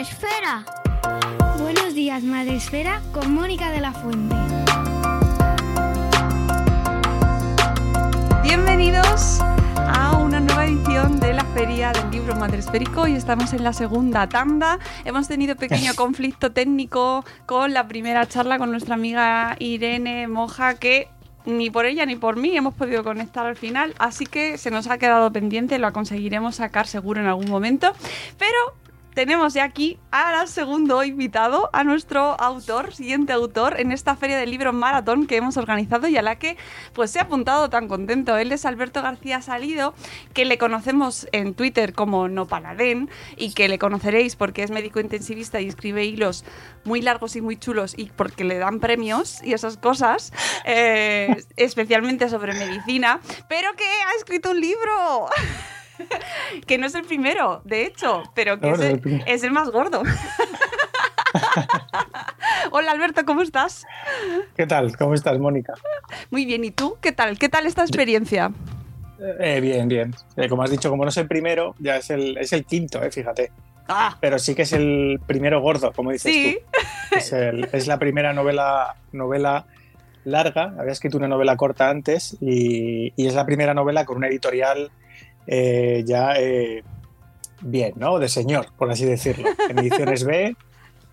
Días, Madre Esfera. Buenos días, Madre Esfera, con Mónica de la Fuente. Bienvenidos a una nueva edición de la Feria del Libro Madresférico. Hoy estamos en la segunda tanda. Hemos tenido pequeño conflicto técnico con la primera charla con nuestra amiga Irene Moja, que ni por ella ni por mí hemos podido conectar al final, así que se nos ha quedado pendiente, lo conseguiremos sacar seguro en algún momento. Pero tenemos ya aquí al segundo invitado, a nuestro autor, siguiente autor, en esta feria del libro maratón que hemos organizado y a la que pues se ha apuntado tan contento. Él es Alberto García Salido, que le conocemos en Twitter como No Paladén y que le conoceréis porque es médico intensivista y escribe hilos muy largos y muy chulos y porque le dan premios y esas cosas, eh, especialmente sobre medicina, pero que ha escrito un libro. que no es el primero, de hecho, pero que No, es, el, el primero. es el más gordo. Hola Alberto, ¿cómo estás? ¿Qué tal? ¿Cómo estás, Mónica? Muy bien, ¿y tú? ¿Qué tal? ¿Qué tal esta experiencia? Eh, bien, bien. Eh, como has dicho, como no es el primero, ya es el, es el quinto, eh, fíjate. Ah, Pero sí que es el primero gordo, como dices sí, tú. Es, el- es la primera novela, novela larga. Había escrito una novela corta antes y, y es la primera novela con una editorial eh, ya eh, bien, ¿no? De señor, por así decirlo. En ediciones B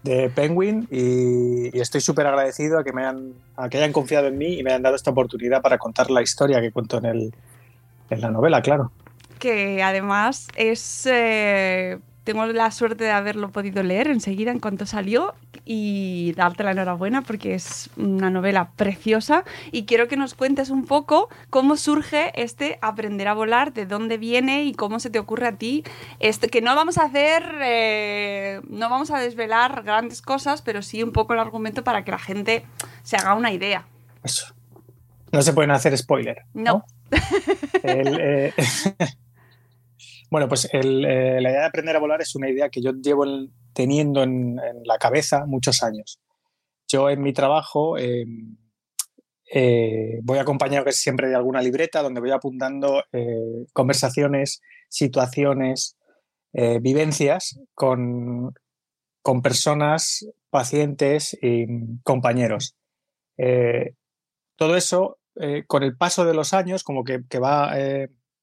de Penguin y, estoy súper agradecido a que me hayan, a que hayan confiado en mí y me hayan dado esta oportunidad para contar la historia que cuento en, el, en la novela, claro. que además es... eh, tengo la suerte de haberlo podido leer enseguida en cuanto salió y darte la enhorabuena porque es una novela preciosa y quiero que nos cuentes un poco cómo surge este aprender a volar, de dónde viene y cómo se te ocurre a ti. Este, que no vamos a hacer, eh, no vamos a desvelar grandes cosas, pero sí un poco el argumento para que la gente se haga una idea. Eso. No se pueden hacer spoiler. No. El, eh, bueno, pues eh, la idea de aprender a volar es una idea que yo llevo en- teniendo en, la cabeza muchos años. Yo en mi trabajo eh, eh, voy acompañado siempre de alguna libreta donde voy apuntando eh, conversaciones, situaciones, vivencias con, con personas, pacientes y compañeros. Todo eso, con el paso de los años, como que, va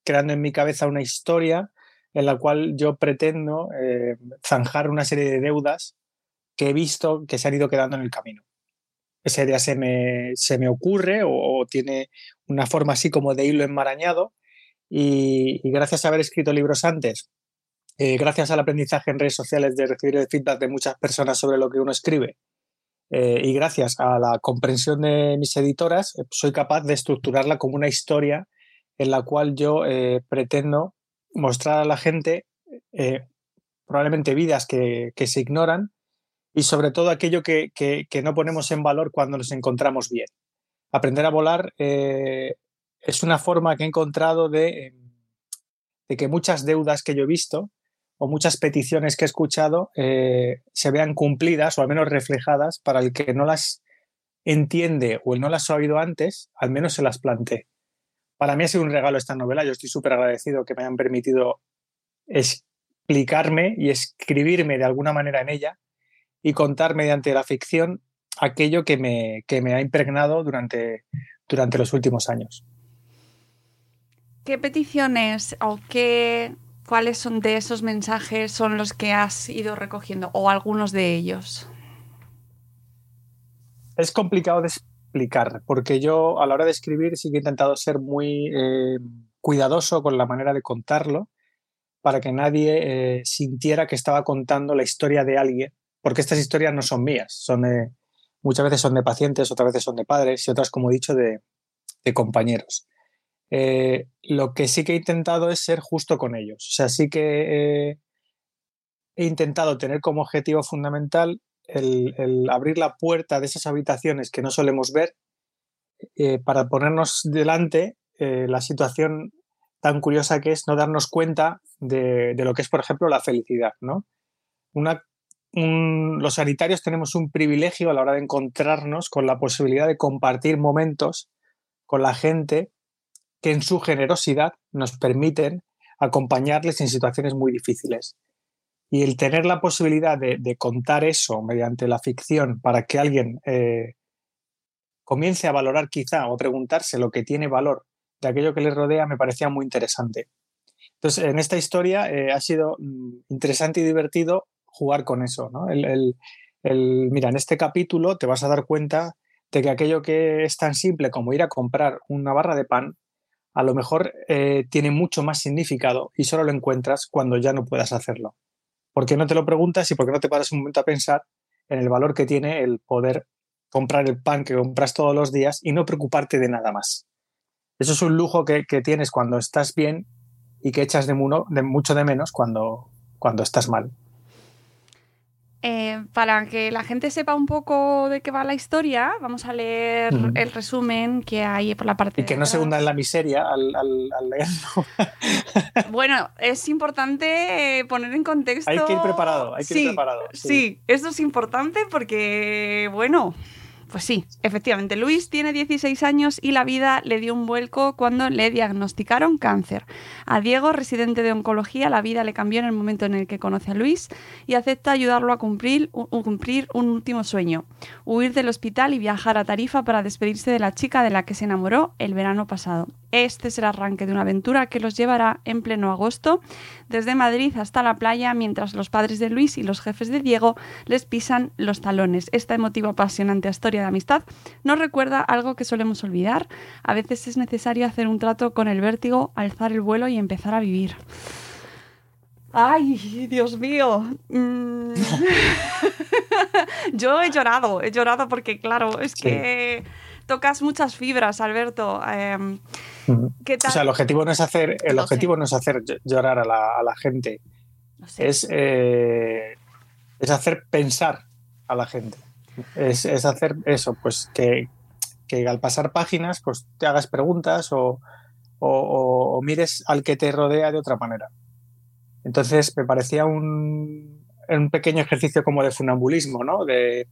creando en mi cabeza una historia en la cual yo pretendo eh, zanjar una serie de deudas que he visto que se han ido quedando en el camino. Esa idea se me, se me ocurre o, tiene una forma así como de hilo enmarañado y, gracias a haber escrito libros antes, eh, gracias al aprendizaje en redes sociales de recibir el feedback de muchas personas sobre lo que uno escribe, eh, y gracias a la comprensión de mis editoras, soy capaz de estructurarla como una historia en la cual yo pretendo mostrar a la gente eh, probablemente vidas que, se ignoran y sobre todo aquello que, no ponemos en valor cuando nos encontramos bien. Aprender a volar eh, es una forma que he encontrado de, eh, de que muchas deudas que yo he visto o muchas peticiones que he escuchado se vean cumplidas o al menos reflejadas para el que no las entiende o el no las ha oído antes, al menos se las plantee. Para mí ha sido un regalo esta novela, yo estoy súper agradecido que me hayan permitido explicarme y escribirme de alguna manera en ella y contar mediante la ficción aquello que me, que me ha impregnado durante, durante los últimos años. ¿Qué peticiones o qué, cuáles son de esos mensajes son los que has ido recogiendo o algunos de ellos? Es complicado de porque yo a la hora de escribir sí que he intentado ser muy eh, cuidadoso con la manera de contarlo para que nadie eh, sintiera que estaba contando la historia de alguien, porque estas historias no son mías, son muchas veces son de pacientes, otras veces son de padres y otras, como he dicho, de, de compañeros. Eh, lo que sí que he intentado es ser justo con ellos. O sea, sí que he intentado tener como objetivo fundamental el, abrir la puerta de esas habitaciones que no solemos ver eh, para ponernos delante la situación tan curiosa que es no darnos cuenta de, lo que es, por ejemplo, la felicidad. ¿no? Los sanitarios tenemos un privilegio a la hora de encontrarnos con la posibilidad de compartir momentos con la gente que en su generosidad nos permiten acompañarles en situaciones muy difíciles. Y el tener la posibilidad de, contar eso mediante la ficción para que alguien eh, comience a valorar quizá o preguntarse lo que tiene valor de aquello que le rodea me parecía muy interesante. Entonces, en esta historia eh, ha sido mm, interesante y divertido jugar con eso. el, mira, en este capítulo te vas a dar cuenta de que aquello que es tan simple como ir a comprar una barra de pan a lo mejor eh, tiene mucho más significado y solo lo encuentras cuando ya no puedas hacerlo. ¿Por qué no te lo preguntas y por qué no te paras un momento a pensar en el valor que tiene el poder comprar el pan que compras todos los días y no preocuparte de nada más? Eso es un lujo que, tienes cuando estás bien y que echas de, de mucho de menos cuando, cuando estás mal. Eh, para que la gente sepa un poco de qué va la historia, vamos a leer el resumen que hay por la parte. Y que no se hunda en la miseria al, leerlo. bueno, es importante eh, poner en contexto. Hay que ir preparado, hay que ir preparado. Sí. sí, esto es importante porque, bueno, pues sí, efectivamente, Luis tiene 16 años y la vida le dio un vuelco cuando le diagnosticaron cáncer. A Diego, residente de oncología, la vida le cambió en el momento en el que conoce a Luis y acepta ayudarlo a cumplir, cumplir un último sueño, huir del hospital y viajar a Tarifa para despedirse de la chica de la que se enamoró el verano pasado. Este es el arranque de una aventura que los llevará en pleno agosto desde Madrid hasta la playa mientras los padres de Luis y los jefes de Diego les pisan los talones. Esta emotiva, apasionante historia de amistad nos recuerda algo que solemos olvidar. A veces es necesario hacer un trato con el vértigo, alzar el vuelo y empezar a vivir. Ay, Dios mío. Mm. Yo he llorado, he llorado porque, claro, es que tocas muchas fibras, Alberto. Em, o sea, el objetivo no es hacer, el objetivo no es hacer llorar a la, gente. Es, eh, es hacer pensar a la gente. Es, hacer eso, pues que, al pasar páginas, pues te hagas preguntas o, mires al que te rodea de otra manera. Entonces me parecía un, un pequeño ejercicio como de funambulismo, ¿no? De,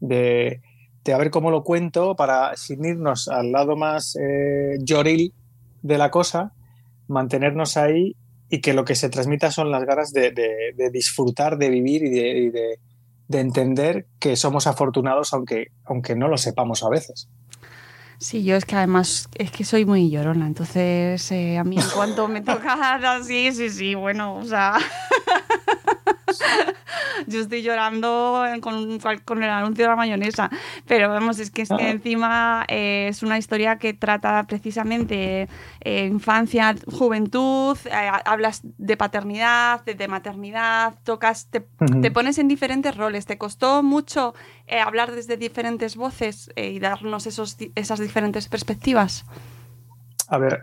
de, de a ver cómo lo cuento para, sin irnos al lado más eh, lloril de la cosa, mantenernos ahí y que lo que se transmita son las ganas de, disfrutar, de vivir y, de, entender que somos afortunados aunque, aunque no lo sepamos a veces. Sí, yo es que además es que soy muy llorona, entonces eh, a mí en cuanto me toca así, sí, sí, bueno, o sea... yo estoy llorando con, con, el anuncio de la mayonesa. Pero vamos, es que, es que ah. encima eh, es una historia que trata precisamente eh, infancia, juventud, eh, hablas de paternidad, de, maternidad, tocas, te, pones en diferentes roles. ¿Te costó mucho hablar desde diferentes voces y darnos esos, esas diferentes perspectivas? A ver,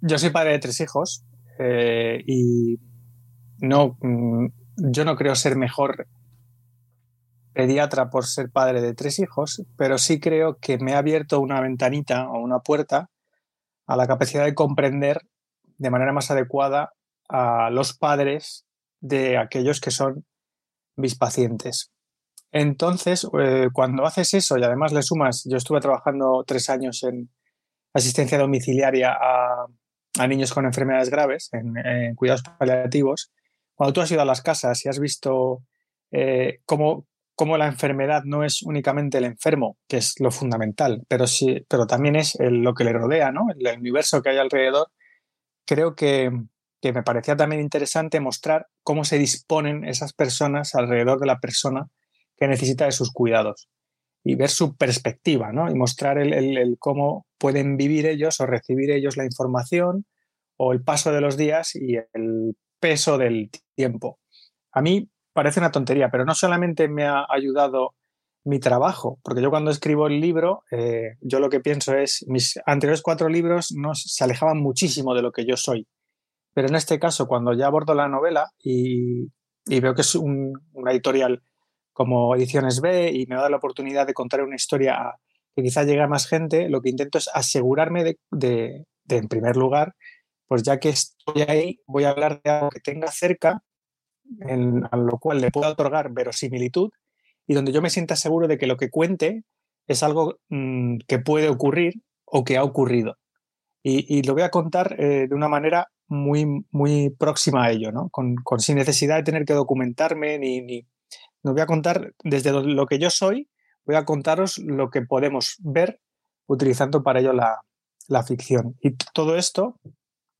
yo soy padre de tres hijos y no, mm, yo no creo ser mejor pediatra por ser padre de tres hijos, pero sí creo que me ha abierto una ventanita o una puerta a la capacidad de comprender de manera más adecuada a los padres de aquellos que son mis pacientes. Entonces, eh, cuando haces eso y además le sumas, yo estuve trabajando tres años en asistencia domiciliaria a, niños con enfermedades graves, en cuidados paliativos, cuando tú has ido a las casas y has visto eh, cómo, cómo la enfermedad no es únicamente el enfermo, que es lo fundamental, pero, sí, pero también es el- lo que le rodea, ¿no? el universo que hay alrededor, creo que, que me parecía también interesante mostrar cómo se disponen esas personas alrededor de la persona que necesita de sus cuidados y ver su perspectiva, ¿no? Y mostrar el, el- el cómo pueden vivir ellos o recibir ellos la información o el paso de los días y el peso del tiempo. A mí parece una tontería, pero no solamente me ha ayudado mi trabajo, porque yo cuando escribo el libro, eh, yo lo que pienso es, mis anteriores cuatro libros no, se alejaban muchísimo de lo que yo soy, pero en este caso, cuando ya abordo la novela y, veo que es un- editorial como Ediciones B y me da la oportunidad de contar una historia que quizá llegue a más gente, lo que intento es asegurarme de- de, en primer lugar, pues ya que estoy ahí, voy a hablar de algo que tenga cerca, en- a lo cual le pueda otorgar verosimilitud y donde yo me sienta seguro de que lo que cuente es algo mm, que puede ocurrir o que ha ocurrido. Y, y lo voy a contar eh, de una manera muy, muy próxima a ello, ¿no? Con, con- sin necesidad de tener que documentarme ni, ni... No voy a contar desde lo, que yo soy, voy a contaros lo que podemos ver utilizando para ello la, la ficción. Y todo esto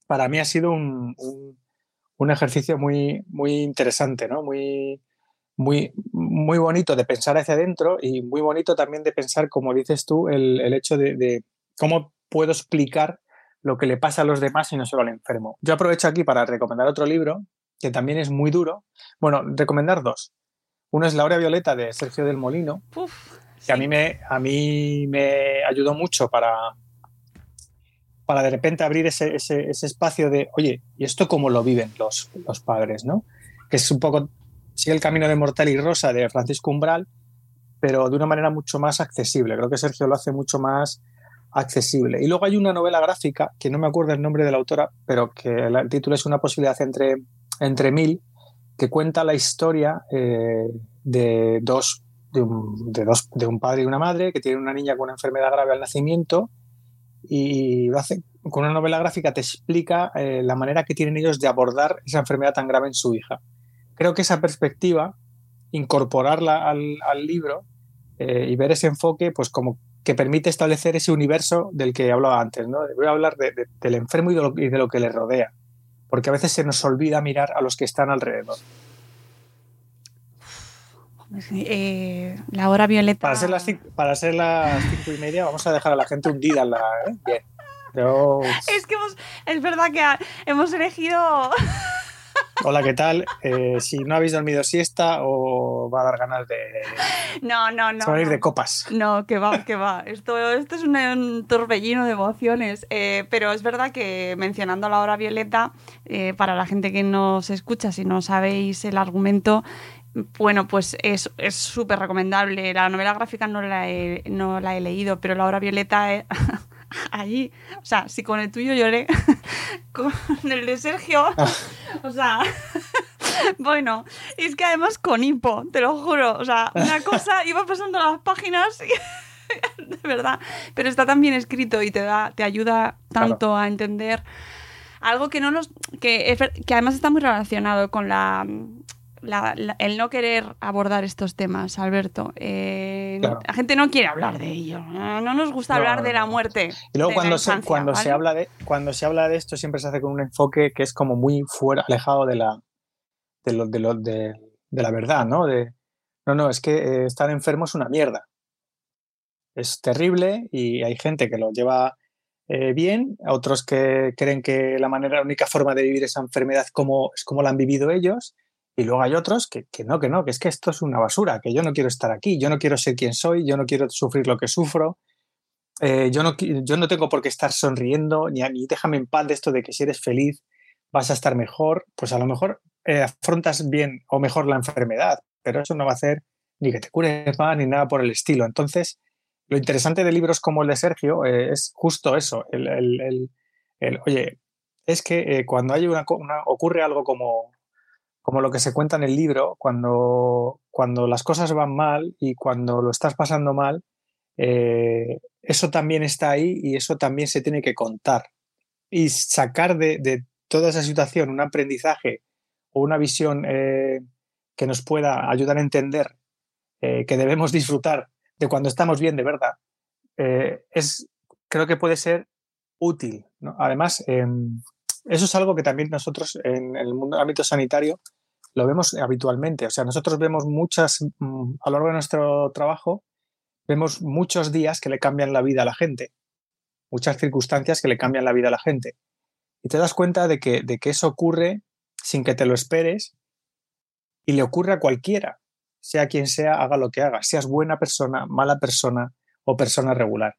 para mí ha sido un, un- un ejercicio muy, muy interesante, ¿no? Muy, muy, muy bonito de pensar hacia adentro y muy bonito también de pensar, como dices tú, el, el hecho de, de cómo puedo explicar lo que le pasa a los demás y no solo al enfermo. Yo aprovecho aquí para recomendar otro libro que también es muy duro. Bueno, recomendar dos. Uno es La hora violeta de Sergio del Molino, Uf, que a mí me, a mí me ayudó mucho para, para de repente abrir ese, ese, espacio de, oye, ¿y esto cómo lo viven los, los padres? ¿no? Que es un poco, sigue el camino de Mortal y Rosa de Francisco Umbral, pero de una manera mucho más accesible. Creo que Sergio lo hace mucho más accesible. Y luego hay una novela gráfica, que no me acuerdo el nombre de la autora, pero que el título es Una posibilidad entre, entre mil, que cuenta la historia eh, de dos de un, de dos de un padre y una madre que tienen una niña con una enfermedad grave al nacimiento y hace con una novela gráfica te explica eh, la manera que tienen ellos de abordar esa enfermedad tan grave en su hija. Creo que esa perspectiva, incorporarla al, libro eh, y ver ese enfoque, pues como que permite establecer ese universo del que hablaba antes. ¿no? Voy a hablar de- de- del enfermo y de, lo, y de lo que le rodea, porque a veces se nos olvida mirar a los que están alrededor. Eh, la hora violeta. Para ser, las cinco, para ser las cinco y media vamos a dejar a la gente hundida en la... ¿eh? Bien. Es que hemos, es verdad que hemos elegido. Hola, ¿qué tal? Eh, si no habéis dormido siesta o va a dar ganas de... No, no, no. se van a ir de copas. No, que va, que va. Esto, esto es un, un torbellino de emociones. Eh, pero es verdad que mencionando la hora violeta, eh, para la gente que nos escucha, si no sabéis el argumento, bueno, pues es es súper recomendable. La novela gráfica no la, he, no la he leído, pero la hora violeta, eh, allí, o sea, si con el tuyo lloré, con el de Sergio, o sea... Bueno, es que además con hipo, te lo juro. O sea, una cosa, iba pasando las páginas y- de verdad. Pero está tan bien escrito y te da, te ayuda tanto a entender algo que no nos. que, que además está muy relacionado con la. La- la- el no querer abordar estos temas, Alberto. Eh, Claro. La gente no quiere hablar de ello. No no nos gusta No, hablar no, de la muerte. Y luego cuando, se, cuando, se habla de, cuando se habla de esto siempre se hace con un enfoque que es como muy fuera, alejado de la, de lo, de lo- de- de la verdad, ¿no? De, no, no, es que eh, estar enfermo es una mierda. Es terrible y hay gente que lo lleva eh, bien, otros que creen que la manera, la única forma de vivir esa enfermedad como, es como la han vivido ellos, y luego hay otros que, que no, que no, que es que esto es una basura, que yo no quiero estar aquí, yo no quiero ser quien soy, yo no quiero sufrir lo que sufro, eh, yo, no, yo no tengo por qué estar sonriendo, ni, ni déjame en paz de esto de que si eres feliz vas a estar mejor, pues a lo mejor eh, afrontas bien o mejor la enfermedad, pero eso no va a hacer ni que te cures más ni nada por el estilo. Entonces, lo interesante de libros como el de Sergio eh, es justo eso, el, el- el- oye, es que cuando hay una- ocurre algo como, como lo que se cuenta en el libro, cuando, cuando las cosas van mal y cuando lo estás pasando mal, eh, eso también está ahí y eso también se tiene que contar. Y sacar de, de toda esa situación un aprendizaje o una visión eh, que nos pueda ayudar a entender eh, que debemos disfrutar de cuando estamos bien de verdad, eh, es, creo que puede ser útil. ¿no? Además, em, eso es algo que también nosotros en el mundo ámbito sanitario lo vemos habitualmente. O sea, nosotros vemos muchas, mm, a lo largo de nuestro trabajo, vemos muchos días que le cambian la vida a la gente, muchas circunstancias que le cambian la vida a la gente. Y te das cuenta de que, de que eso ocurre sin que te lo esperes y le ocurre a cualquiera, sea quien sea, haga lo que haga, seas buena persona, mala persona o persona regular.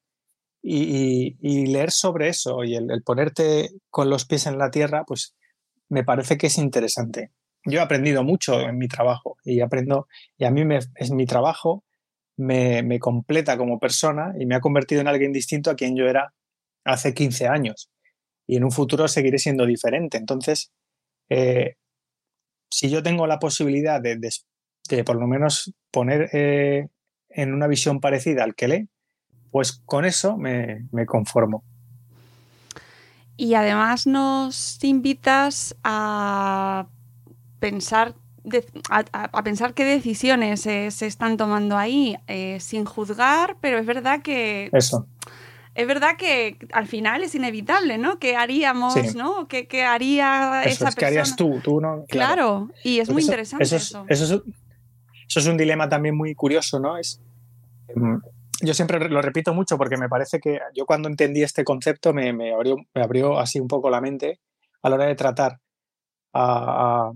Y, leer sobre eso y el ponerte con los pies en la tierra, pues me parece que es interesante. Yo he aprendido mucho en mi trabajo y aprendo, y a mí me, es mi trabajo, me, me completa como persona y me ha convertido en alguien distinto a quien yo era hace 15 años. Y en un futuro seguiré siendo diferente. Entonces, eh, si yo tengo la posibilidad de, de- por lo menos poner eh, en una visión parecida al que lee, pues con eso me, me conformo. Y además nos invitas a pensar, de- a, pensar qué decisiones eh, se están tomando ahí, eh, sin juzgar, pero es verdad que Eso. es verdad que al final es inevitable, ¿no? ¿Qué haríamos, Sí. no? ¿Qué, qué haría Eso esa es que harías persona? tú, tú no. Claro, y es Porque muy eso- interesante eso. eso. es, eso, es, eso es un dilema también muy curioso, ¿no? Es, em, yo siempre lo repito mucho porque me parece que yo cuando entendí este concepto me, me abrió, me abrió así un poco la mente a la hora de tratar a, a-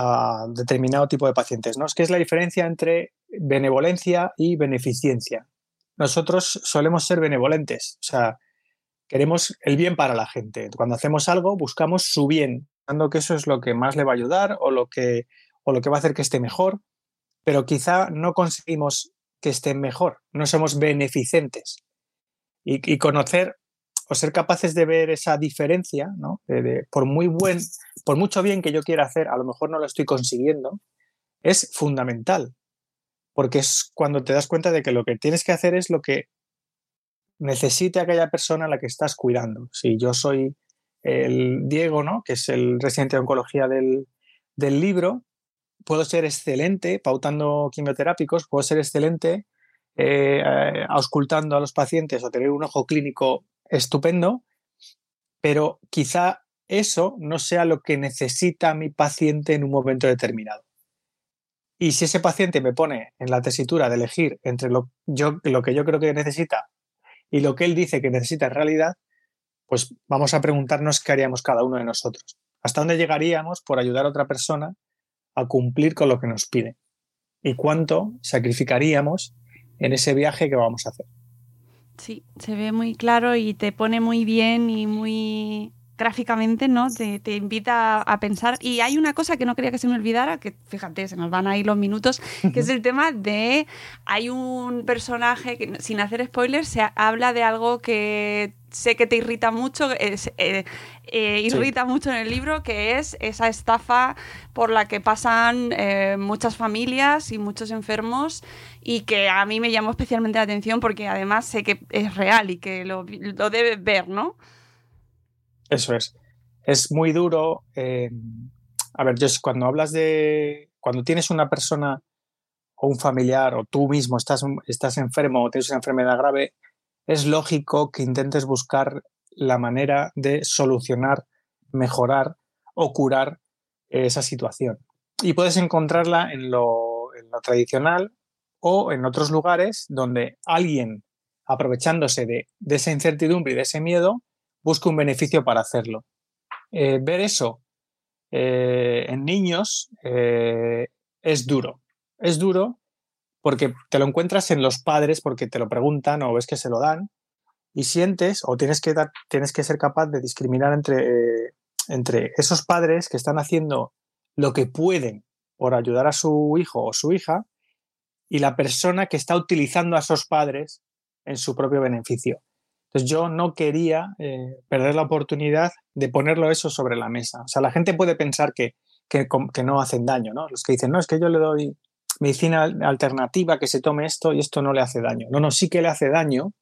a determinado tipo de pacientes, ¿no? Es que es la diferencia entre benevolencia y beneficencia. Nosotros solemos ser benevolentes, o sea, queremos el bien para la gente. Cuando hacemos algo, buscamos su bien, pensando que eso es lo que más le va a ayudar o lo que, o lo que va a hacer que esté mejor, pero quizá no conseguimos que estén mejor, no somos beneficentes. Y conocer o ser capaces de ver esa diferencia, ¿no? De- por muy buen, por mucho bien que yo quiera hacer, a lo mejor no lo estoy consiguiendo, es fundamental. Porque es cuando te das cuenta de que lo que tienes que hacer es lo que necesite aquella persona a la que estás cuidando. Si yo soy el Diego, ¿no? que es el residente de oncología del, del libro, puedo ser excelente pautando quimioterápicos, puedo ser excelente eh, eh, auscultando a los pacientes o tener un ojo clínico estupendo, pero quizá eso no sea lo que necesita mi paciente en un momento determinado. Y si ese paciente me pone en la tesitura de elegir entre lo, yo, lo que yo creo que necesita y lo que él dice que necesita en realidad, pues vamos a preguntarnos qué haríamos cada uno de nosotros. ¿Hasta dónde llegaríamos por ayudar a otra persona a cumplir con lo que nos pide? ¿Y cuánto sacrificaríamos en ese viaje que vamos a hacer? Sí, se ve muy claro y te pone muy bien y muy gráficamente, ¿no? Te, te invita a pensar. Y hay una cosa que no quería que se me olvidara, que fíjate, se nos van a ir los minutos, que es el tema de. Hay un personaje que, sin hacer spoilers, se habla de algo que sé que te irrita mucho, es, eh, eh, irrita mucho en el libro, que es esa estafa por la que pasan eh, muchas familias y muchos enfermos y que a mí me llamó especialmente la atención porque además sé que es real y que lo, lo debes ver, ¿no? Eso es. Es muy duro. eh, a ver, yo cuando hablas de. Cuando tienes una persona o un familiar o tú mismo estás, estás enfermo o tienes una enfermedad grave, es lógico que intentes buscar la manera de solucionar, mejorar o curar esa situación. Y puedes encontrarla en lo, en lo tradicional o en otros lugares donde alguien, aprovechándose de, de esa incertidumbre y de ese miedo, busca un beneficio para hacerlo. Eh, ver eso eh, en niños eh, es duro. Es duro porque te lo encuentras en los padres porque te lo preguntan o ves que se lo dan y sientes o tienes que, dar, tienes que ser capaz de discriminar entre, entre esos padres que están haciendo lo que pueden por ayudar a su hijo o su hija y la persona que está utilizando a esos padres en su propio beneficio. Entonces yo no quería eh, perder la oportunidad de ponerlo eso sobre la mesa. O sea, la gente puede pensar que, que, no hacen daño, ¿no? Los que dicen, no, es que yo le doy medicina alternativa, que se tome esto y esto no le hace daño. No, no, sí que le hace daño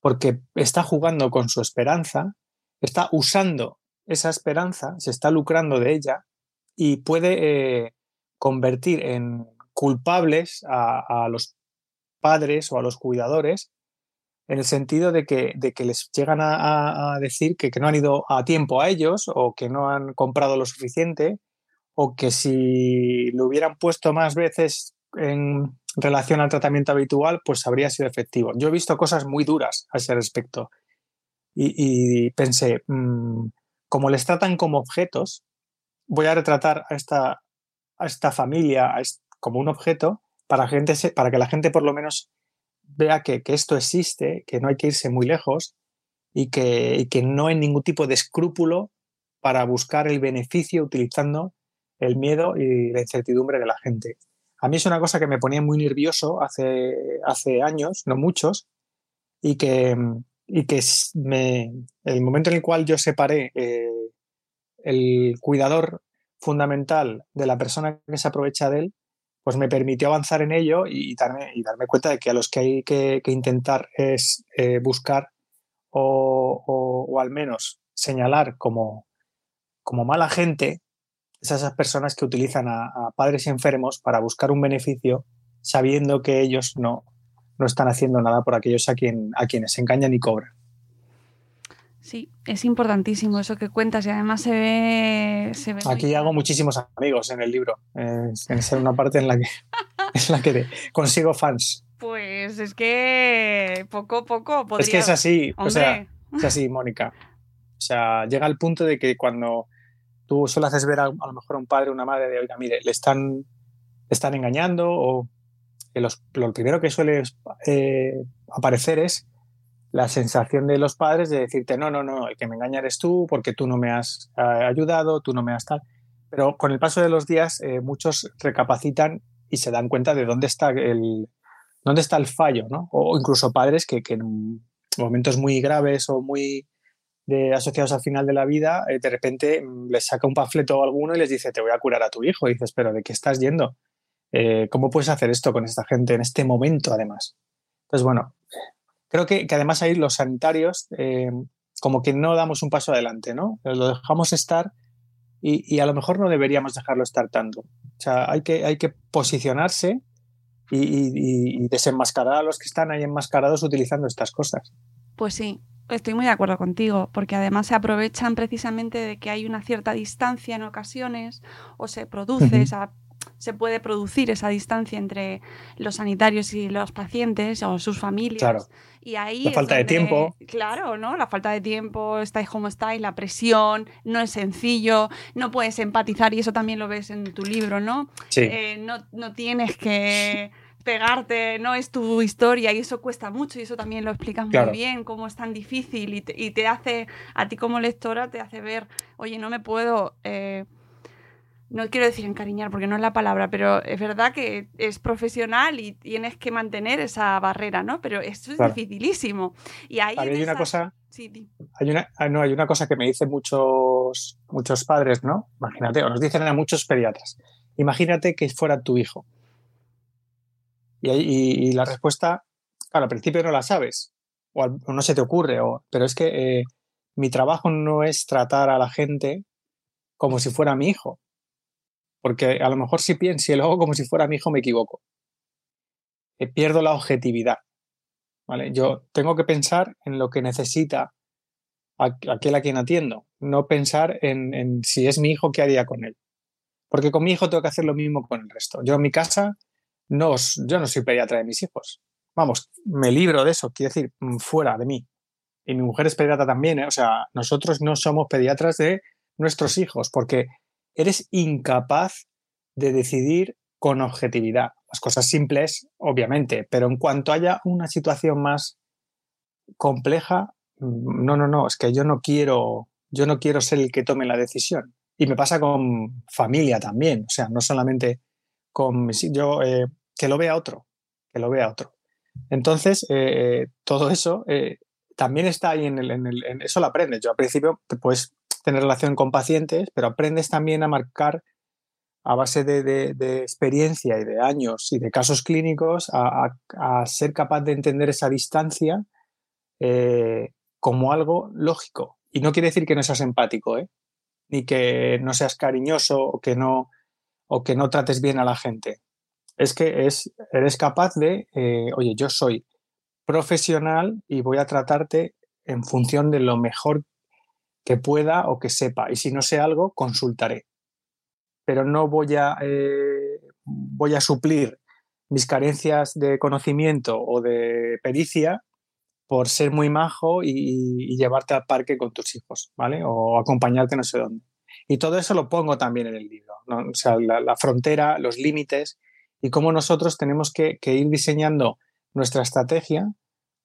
porque está jugando con su esperanza, está usando esa esperanza, se está lucrando de ella y puede eh, convertir en culpables a, los padres o a los cuidadores en el sentido de que, de que les llegan a, decir que, que, no han ido a tiempo a ellos o que no han comprado lo suficiente o que si lo hubieran puesto más veces en relación al tratamiento habitual, pues habría sido efectivo. Yo he visto cosas muy duras a ese respecto y, pensé, mmm, como les tratan como objetos, voy a retratar a esta, a esta familia como un objeto para, gente, para que la gente por lo menos vea que, que, esto existe, que no hay que irse muy lejos y que, y que no hay ningún tipo de escrúpulo para buscar el beneficio utilizando el miedo y la incertidumbre de la gente. A mí es una cosa que me ponía muy nervioso hace, hace años, no muchos, y que, y que me, el momento en el cual yo separé eh, el cuidador fundamental de la persona que se aprovecha de él, pues me permitió avanzar en ello y darme, y darme cuenta de que a los que hay que, intentar es eh, buscar o, o, al menos señalar como, como mala gente es a esas personas que utilizan a, a, padres enfermos para buscar un beneficio sabiendo que ellos no, no están haciendo nada por aquellos a, quien, a quienes engañan y cobran. Sí, es importantísimo eso que cuentas y además se ve... Se ve Aquí muy... hago muchísimos amigos en el libro. Es, es una parte en la que, en la que consigo fans. Pues es que poco a poco podría... Es que es así, o sea, es así, Mónica. O sea, llega al punto de que cuando tú solo haces ver a, a lo mejor a un padre o una madre de, oiga, mire, le están, le están engañando o los, lo primero que suele eh, aparecer es la sensación de los padres de decirte, no, no, no, el que me engaña eres tú porque tú no me has eh, ayudado, tú no me has tal. Pero con el paso de los días eh, muchos recapacitan y se dan cuenta de dónde está el, dónde está el fallo, ¿no? O incluso padres que, que en momentos muy graves o muy asociados al final de la vida, eh, de repente mm, les saca un panfleto a alguno y les dice, te voy a curar a tu hijo. Y dices, pero ¿de qué estás yendo? ¿Cómo puedes hacer esto con esta gente en este momento, además? Entonces, bueno, creo que, que además ahí los sanitarios eh, como que no damos un paso adelante, ¿no? Lo dejamos estar y, y, a lo mejor no deberíamos dejarlo estar tanto. O sea, hay que, hay que posicionarse y, y, y desenmascarar a los que están ahí enmascarados utilizando estas cosas. Pues sí, Estoy muy de acuerdo contigo, porque además se aprovechan precisamente de que hay una cierta distancia en ocasiones o se produce uh -huh. esa se puede producir esa distancia entre los sanitarios y los pacientes o sus familias. Claro. Y ahí la falta donde, de tiempo. Claro, ¿no? La falta de tiempo, estáis como estáis, la presión, no es sencillo, no puedes empatizar y eso también lo ves en tu libro, ¿no? Sí. Eh, no, no tienes que pegarte, no es tu historia y eso cuesta mucho y eso también lo explicas claro. muy bien, cómo es tan difícil y te, y te, hace, a ti como lectora, te hace ver, oye, no me puedo... Eh, no quiero decir encariñar porque no es la palabra, pero es verdad que es profesional y tienes que mantener esa barrera, ¿no? Pero esto es claro. dificilísimo. Y ahí hay esa... una cosa. Sí, hay una, ah, no, hay una cosa que me dicen muchos, muchos padres, ¿no? Imagínate, o nos dicen a muchos pediatras. Imagínate que fuera tu hijo. Y, y, y la respuesta, claro, al principio no la sabes, o, o no se te ocurre, o, pero es que eh, mi trabajo no es tratar a la gente como si fuera mi hijo porque a lo mejor si pienso y lo hago como si fuera mi hijo me equivoco. Eh, pierdo la objetividad. ¿vale? Yo tengo que pensar en lo que necesita aquel a quien atiendo, no pensar en, en, si es mi hijo, qué haría con él. Porque con mi hijo tengo que hacer lo mismo con el resto. Yo en mi casa, no, yo no soy pediatra de mis hijos. Vamos, me libro de eso, quiero decir, mm, fuera de mí. Y mi mujer es pediatra también, ¿eh? o sea, nosotros no somos pediatras de nuestros hijos, porque eres incapaz de decidir con objetividad. Las cosas simples, obviamente, pero en cuanto haya una situación más compleja, no, no, no, es que yo no quiero, yo no quiero ser el que tome la decisión. Y me pasa con familia también, o sea, no solamente con yo eh, que lo vea otro, que lo vea otro. Entonces, eh, todo eso eh, también está ahí en el, en el en eso lo aprendes. Yo al principio, pues tener relación con pacientes, pero aprendes también a marcar a base de, experiencia y de años y de casos clínicos a, ser capaz de entender esa distancia eh, como algo lógico. Y no quiere decir que no seas empático, ¿eh? ni que no seas cariñoso o que no, o que no trates bien a la gente. es que es, eres capaz de, eh, oye, yo soy profesional y voy a tratarte en función de lo mejor que pueda o que sepa. Y si no sé algo, consultaré. Pero no voy a, eh, voy a suplir mis carencias de conocimiento o de pericia por ser muy majo y, llevarte al parque con tus hijos, ¿vale? O acompañarte no sé dónde. Y todo eso lo pongo también en el libro, ¿no? O sea, la, la frontera, los límites y cómo nosotros tenemos que ir diseñando nuestra estrategia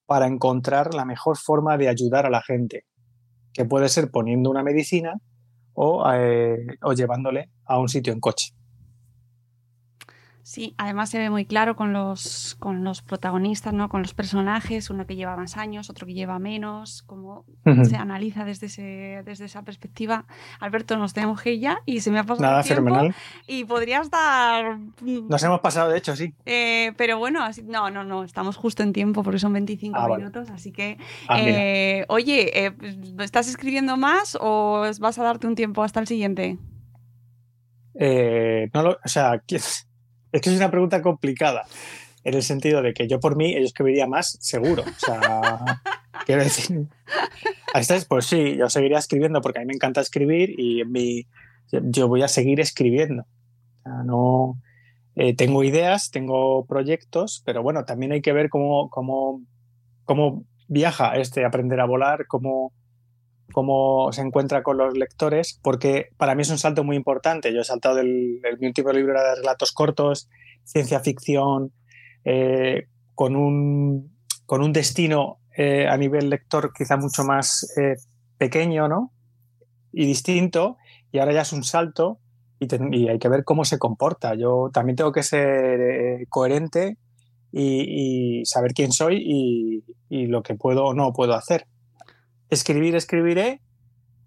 para encontrar la mejor forma de ayudar a la gente, que puede ser poniendo una medicina o, eh, o llevándole a un sitio en coche. Sí, además se ve muy claro con los, con los protagonistas, ¿no? con los personajes, uno que lleva más años, otro que lleva menos, cómo Ujú. se analiza desde, ese, desde esa perspectiva. Alberto, nos tenemos que ir ya y se me ha pasado Nada, el tiempo fenomenal. y podrías dar... Nos hemos pasado, de hecho, sí. Eh, pero bueno, así, no, no, no, estamos justo en tiempo porque son 25 Ah, vale. minutos, así que... Ah, eh, oye, eh, ¿estás escribiendo más o vas a darte un tiempo hasta el siguiente? Eh, no lo- o sea, que- es que es una pregunta complicada, en el sentido de que yo por mí, yo escribiría más, seguro. O sea, quiero decir, a estas, pues sí, yo seguiría escribiendo porque a mí me encanta escribir y en mi, yo- yo voy a seguir escribiendo. O sea, no, eh, tengo ideas, tengo proyectos, pero bueno, también hay que ver cómo, cómo, cómo viaja este aprender a volar, cómo, cómo se encuentra con los lectores, porque para mí es un salto muy importante. Yo he saltado del, mi último libro era de relatos cortos, ciencia ficción, eh, con, un, con un destino eh, a nivel lector quizá mucho más eh, pequeño ¿no? y distinto, y ahora ya es un salto y, hay que ver cómo se comporta. Yo también tengo que ser eh, coherente y, saber quién soy y lo que puedo o no puedo hacer escribir escribiré,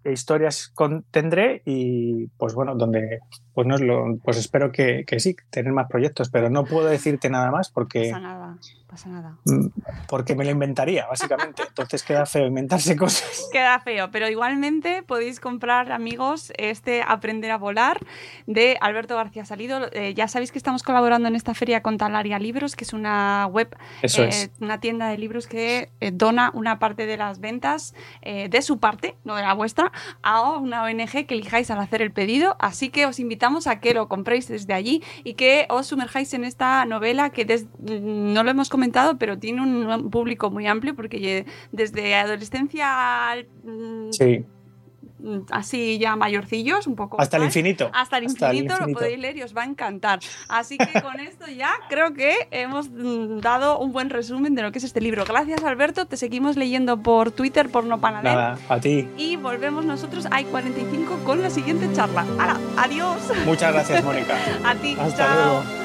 qué historias con- tendré y pues bueno, donde pues no es lo, pues espero que, que sí, tener más proyectos, pero no puedo decirte nada más porque, Pasa nada, pasa nada. mm, porque me lo inventaría, básicamente. Entonces queda feo inventarse cosas. Queda feo, pero igualmente podéis comprar, amigos, este Aprender a Volar de Alberto García Salido. Eh, ya sabéis que estamos colaborando en esta feria con Talaria Libros, que es una web, Eso eh, es. una tienda de libros que eh, dona una parte de las ventas de su parte, no de la vuestra, a una ONG que elijáis al hacer el pedido. Así que os invitamos a que lo compréis desde allí y que os sumerjáis en esta novela que no lo hemos comentado, pero tiene un público muy amplio porque desde adolescencia al- mm, Sí, así ya mayorcillos, un poco hasta el infinito. hasta el Hasta el infinito, lo infinito. podéis leer y os va a encantar. Así que con esto ya creo que hemos mm, dado un buen resumen de lo que es este libro. Gracias Alberto, te seguimos leyendo por Twitter, por No Panadel. Nada, a ti. Y volvemos nosotros a 45 con la siguiente charla. ¡Hala! ¡Adiós! Muchas gracias, Mónica. A ti, Hasta chao. luego.